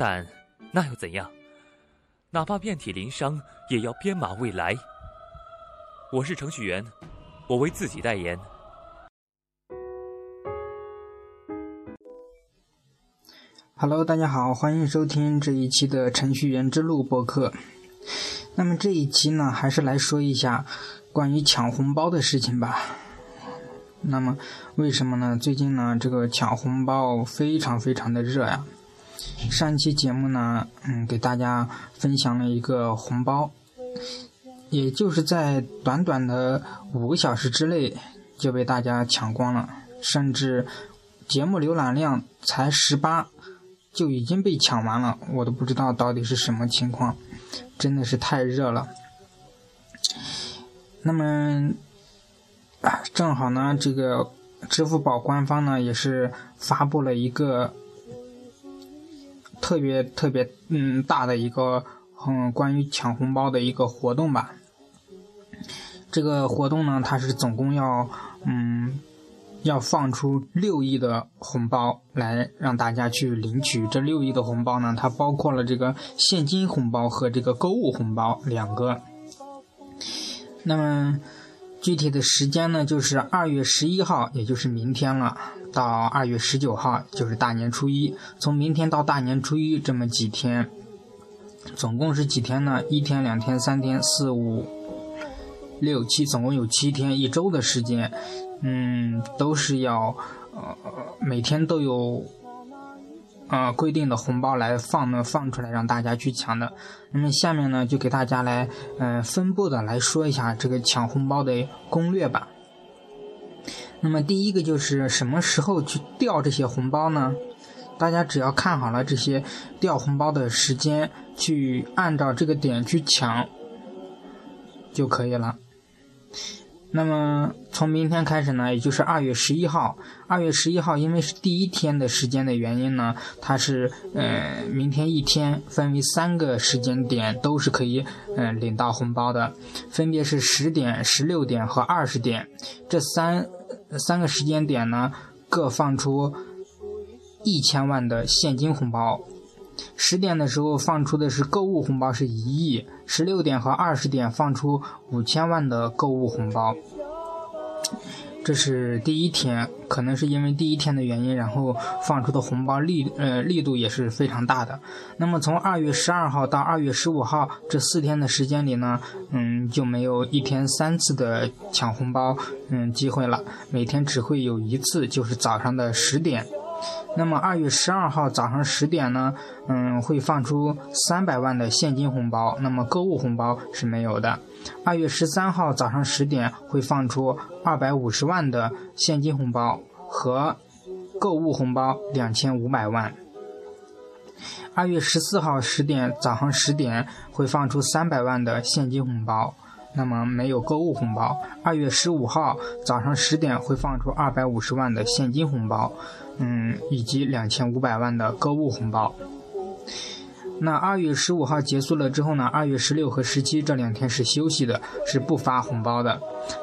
但那又怎样？哪怕遍体鳞伤，也要编码未来。我是程序员，我为自己代言。Hello，大家好，欢迎收听这一期的程序员之路播客。那么这一期呢，还是来说一下关于抢红包的事情吧。那么为什么呢？最近呢，这个抢红包非常非常的热呀。上一期节目呢，嗯，给大家分享了一个红包，也就是在短短的五个小时之内就被大家抢光了，甚至节目浏览量才十八。就已经被抢完了，我都不知道到底是什么情况，真的是太热了。那么，正好呢，这个支付宝官方呢也是发布了一个特别特别嗯大的一个嗯关于抢红包的一个活动吧。这个活动呢，它是总共要嗯。要放出六亿的红包来让大家去领取。这六亿的红包呢，它包括了这个现金红包和这个购物红包两个。那么具体的时间呢，就是二月十一号，也就是明天了，到二月十九号，就是大年初一。从明天到大年初一这么几天，总共是几天呢？一天、两天、三天、四五六七，总共有七天，一周的时间。嗯，都是要呃每天都有呃规定的红包来放呢，放出来让大家去抢的。那么下面呢，就给大家来嗯分布的来说一下这个抢红包的攻略吧。那么第一个就是什么时候去掉这些红包呢？大家只要看好了这些掉红包的时间，去按照这个点去抢就可以了。那么从明天开始呢，也就是二月十一号。二月十一号，因为是第一天的时间的原因呢，它是呃，明天一天分为三个时间点，都是可以嗯领到红包的，分别是十点、十六点和二十点。这三三个时间点呢，各放出一千万的现金红包。十点的时候放出的是购物红包是一亿，十六点和二十点放出五千万的购物红包。这是第一天，可能是因为第一天的原因，然后放出的红包力呃力度也是非常大的。那么从二月十二号到二月十五号这四天的时间里呢，嗯就没有一天三次的抢红包嗯机会了，每天只会有一次，就是早上的十点。那么二月十二号早上十点呢，嗯，会放出三百万的现金红包，那么购物红包是没有的。二月十三号早上十点会放出二百五十万的现金红包和购物红包两千五百万。二月十四号十点早上十点会放出三百万的现金红包，那么没有购物红包。二月十五号早上十点会放出二百五十万的现金红包。嗯，以及两千五百万的购物红包。那二月十五号结束了之后呢？二月十六和十七这两天是休息的，是不发红包的。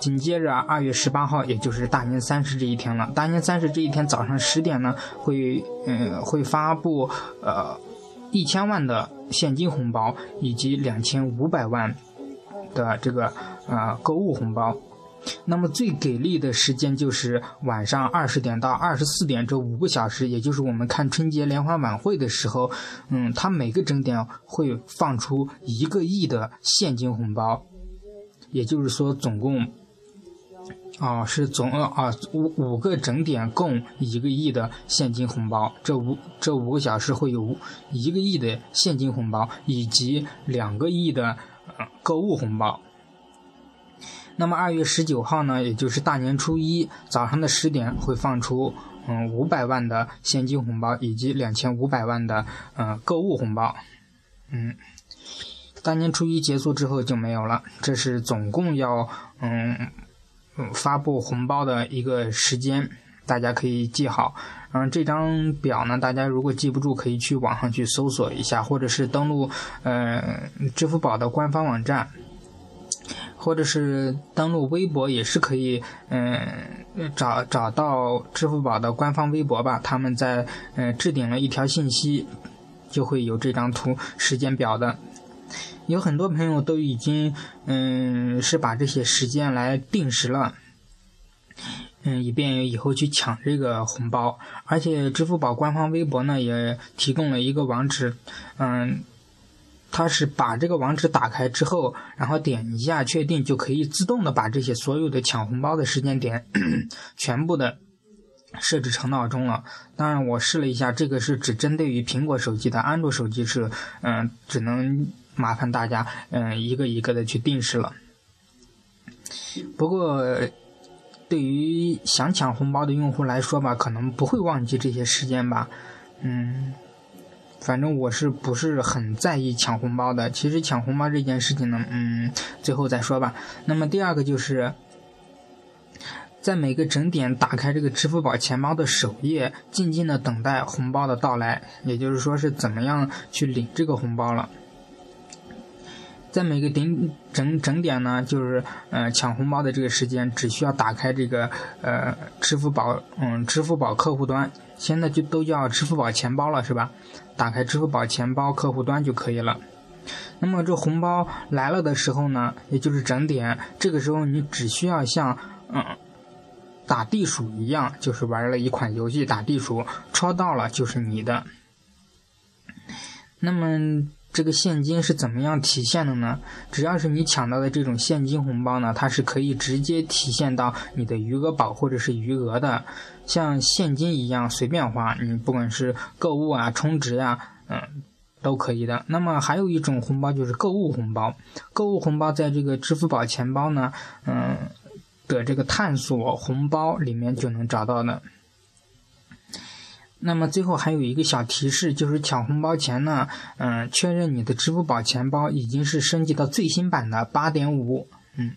紧接着二月十八号，也就是大年三十这一天了。大年三十这一天早上十点呢，会嗯会发布呃一千万的现金红包，以及两千五百万的这个呃购物红包。那么最给力的时间就是晚上二十点到二十四点这五个小时，也就是我们看春节联欢晚会的时候，嗯，它每个整点会放出一个亿的现金红包，也就是说总共，啊是总啊五五个整点共一个亿的现金红包，这五这五个小时会有一个亿的现金红包以及两个亿的购物红包。那么二月十九号呢，也就是大年初一早上的十点会放出嗯五百万的现金红包以及两千五百万的嗯购物红包。嗯，大年初一结束之后就没有了。这是总共要嗯发布红包的一个时间，大家可以记好。嗯，这张表呢，大家如果记不住，可以去网上去搜索一下，或者是登录呃支付宝的官方网站，或者是登录微博也是可以，嗯，找找到支付宝的官方微博吧，他们在嗯置顶了一条信息，就会有这张图时间表的。有很多朋友都已经嗯是把这些时间来定时了。嗯，以便于以后去抢这个红包，而且支付宝官方微博呢也提供了一个网址，嗯，它是把这个网址打开之后，然后点一下确定，就可以自动的把这些所有的抢红包的时间点 全部的设置成闹钟了。当然，我试了一下，这个是只针对于苹果手机的，安卓手机是嗯，只能麻烦大家嗯一个一个的去定时了。不过。对于想抢红包的用户来说吧，可能不会忘记这些时间吧。嗯，反正我是不是很在意抢红包的？其实抢红包这件事情呢，嗯，最后再说吧。那么第二个就是，在每个整点打开这个支付宝钱包的首页，静静的等待红包的到来，也就是说是怎么样去领这个红包了。在每个顶整整点呢，就是呃抢红包的这个时间，只需要打开这个呃支付宝，嗯支付宝客户端，现在就都叫支付宝钱包了，是吧？打开支付宝钱包客户端就可以了。那么这红包来了的时候呢，也就是整点，这个时候你只需要像嗯打地鼠一样，就是玩了一款游戏打地鼠，戳到了就是你的。那么。这个现金是怎么样体现的呢？只要是你抢到的这种现金红包呢，它是可以直接体现到你的余额宝或者是余额的，像现金一样随便花，你不管是购物啊、充值呀，嗯，都可以的。那么还有一种红包就是购物红包，购物红包在这个支付宝钱包呢，嗯的这个探索红包里面就能找到的。那么最后还有一个小提示，就是抢红包前呢，嗯，确认你的支付宝钱包已经是升级到最新版的八点五，嗯，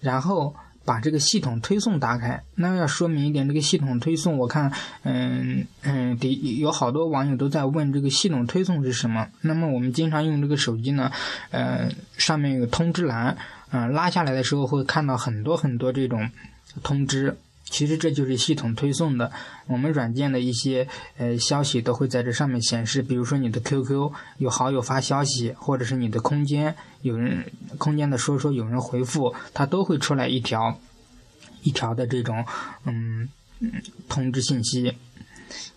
然后把这个系统推送打开。那要说明一点，这个系统推送，我看，嗯嗯，得有好多网友都在问这个系统推送是什么。那么我们经常用这个手机呢，呃，上面有通知栏，嗯，拉下来的时候会看到很多很多这种通知。其实这就是系统推送的，我们软件的一些呃消息都会在这上面显示。比如说你的 QQ 有好友发消息，或者是你的空间有人空间的说说有人回复，它都会出来一条一条的这种嗯通知信息。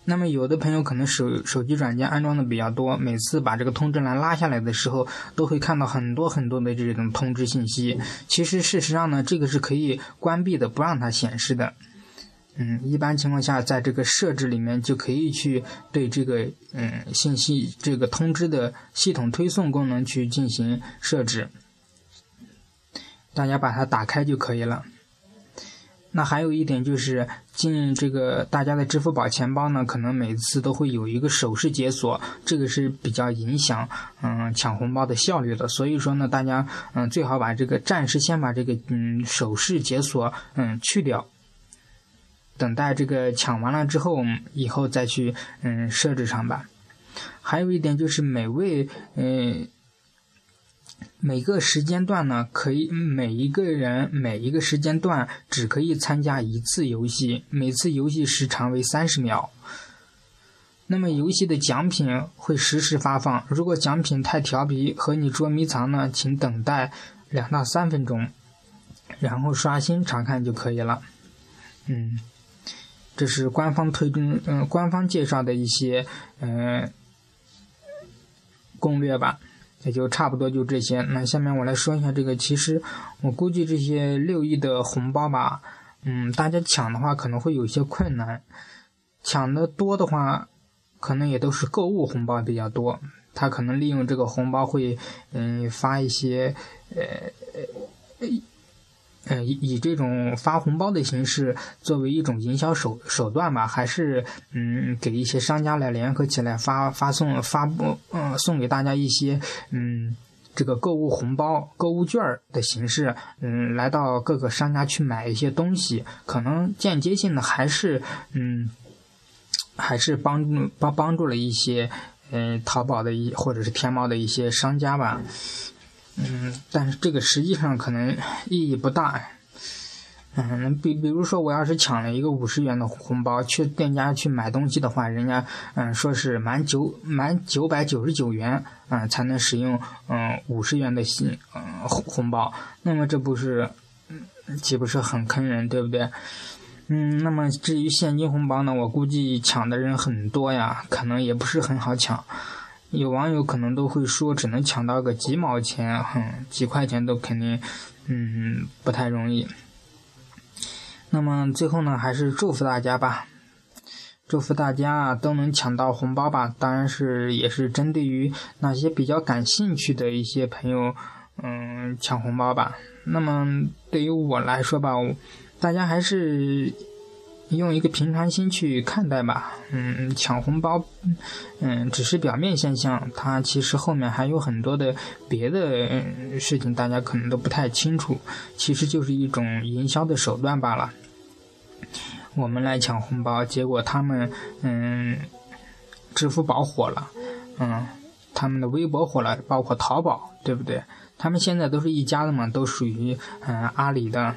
那么有的朋友可能手手机软件安装的比较多，每次把这个通知栏拉下来的时候，都会看到很多很多的这种通知信息。其实事实上呢，这个是可以关闭的，不让它显示的。嗯，一般情况下，在这个设置里面就可以去对这个嗯信息这个通知的系统推送功能去进行设置。大家把它打开就可以了。那还有一点就是进这个大家的支付宝钱包呢，可能每次都会有一个手势解锁，这个是比较影响嗯抢红包的效率的。所以说呢，大家嗯最好把这个暂时先把这个嗯手势解锁嗯去掉，等待这个抢完了之后，以后再去嗯设置上吧。还有一点就是每位嗯。每个时间段呢，可以每一个人每一个时间段只可以参加一次游戏，每次游戏时长为三十秒。那么游戏的奖品会实时发放，如果奖品太调皮和你捉迷藏呢，请等待两到三分钟，然后刷新查看就可以了。嗯，这是官方推荐，嗯，官方介绍的一些嗯攻略吧。也就差不多就这些。那下面我来说一下这个，其实我估计这些六亿的红包吧，嗯，大家抢的话可能会有些困难。抢的多的话，可能也都是购物红包比较多。他可能利用这个红包会，嗯，发一些，呃，呃，以以这种发红包的形式作为一种营销手手段吧，还是嗯，给一些商家来联合起来发发送发布，嗯，送给大家一些嗯，这个购物红包、购物券的形式，嗯，来到各个商家去买一些东西，可能间接性的还是嗯，还是帮助帮帮助了一些嗯，淘宝的一或者是天猫的一些商家吧。嗯，但是这个实际上可能意义不大。嗯，比比如说，我要是抢了一个五十元的红包，去店家去买东西的话，人家嗯说是满九满九百九十九元，嗯才能使用嗯五十元的新嗯红红包，那么这不是嗯岂不是很坑人，对不对？嗯，那么至于现金红包呢，我估计抢的人很多呀，可能也不是很好抢。有网友可能都会说，只能抢到个几毛钱，哼，几块钱都肯定，嗯，不太容易。那么最后呢，还是祝福大家吧，祝福大家都能抢到红包吧。当然是也是针对于那些比较感兴趣的一些朋友，嗯，抢红包吧。那么对于我来说吧，大家还是。用一个平常心去看待吧，嗯，抢红包，嗯，只是表面现象，它其实后面还有很多的别的事情，大家可能都不太清楚，其实就是一种营销的手段罢了。我们来抢红包，结果他们，嗯，支付宝火了，嗯，他们的微博火了，包括淘宝，对不对？他们现在都是一家的嘛，都属于嗯阿里的。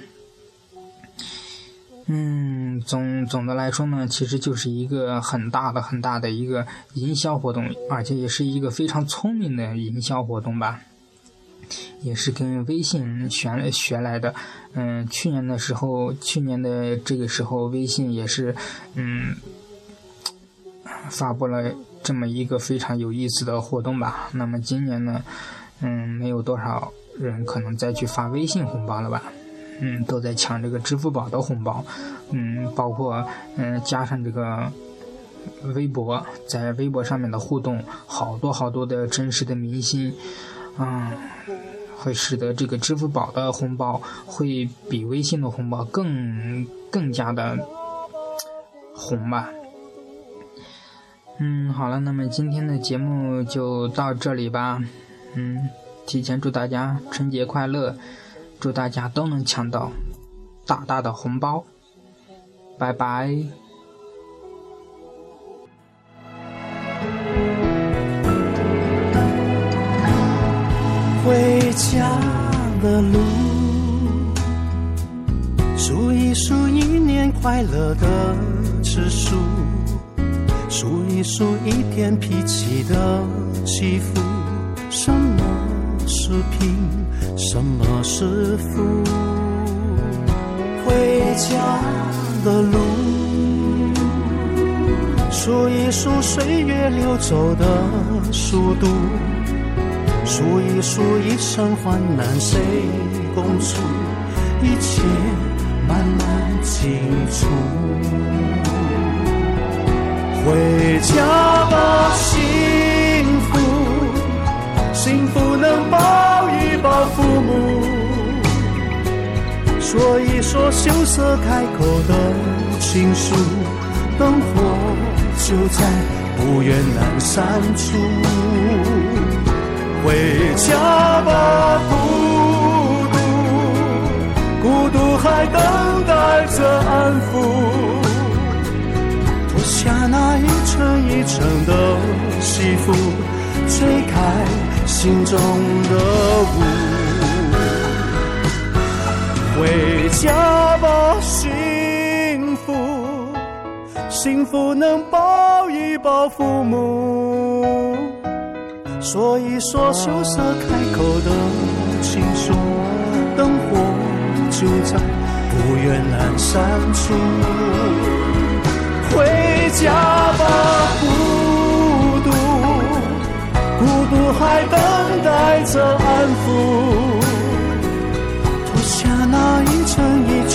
嗯，总总的来说呢，其实就是一个很大的、很大的一个营销活动，而且也是一个非常聪明的营销活动吧，也是跟微信学学来的。嗯，去年的时候，去年的这个时候，微信也是嗯发布了这么一个非常有意思的活动吧。那么今年呢，嗯，没有多少人可能再去发微信红包了吧。嗯，都在抢这个支付宝的红包，嗯，包括嗯加上这个微博，在微博上面的互动，好多好多的真实的明星，嗯，会使得这个支付宝的红包会比微信的红包更更加的红吧。嗯，好了，那么今天的节目就到这里吧。嗯，提前祝大家春节快乐。祝大家都能抢到大大的红包，拜拜。回家的路，数一数一年快乐的次数，数一数一天脾气的起伏，什么是平？什么是福？回家的路，数一数岁月流走的速度，数一数一生患难谁共处，一切慢慢清楚。回家吧，幸福，幸福能把父母，说一说羞涩开口的情书，灯火就在不远阑珊处。回家吧，孤独，孤独还等待着安抚，脱下那一层一层的西服，吹开。心中的雾，回家吧，幸福，幸福能抱一抱父母，说一说羞涩开口的情书，灯火就在不远阑珊处，回家吧。孤独，孤独还等待着安抚，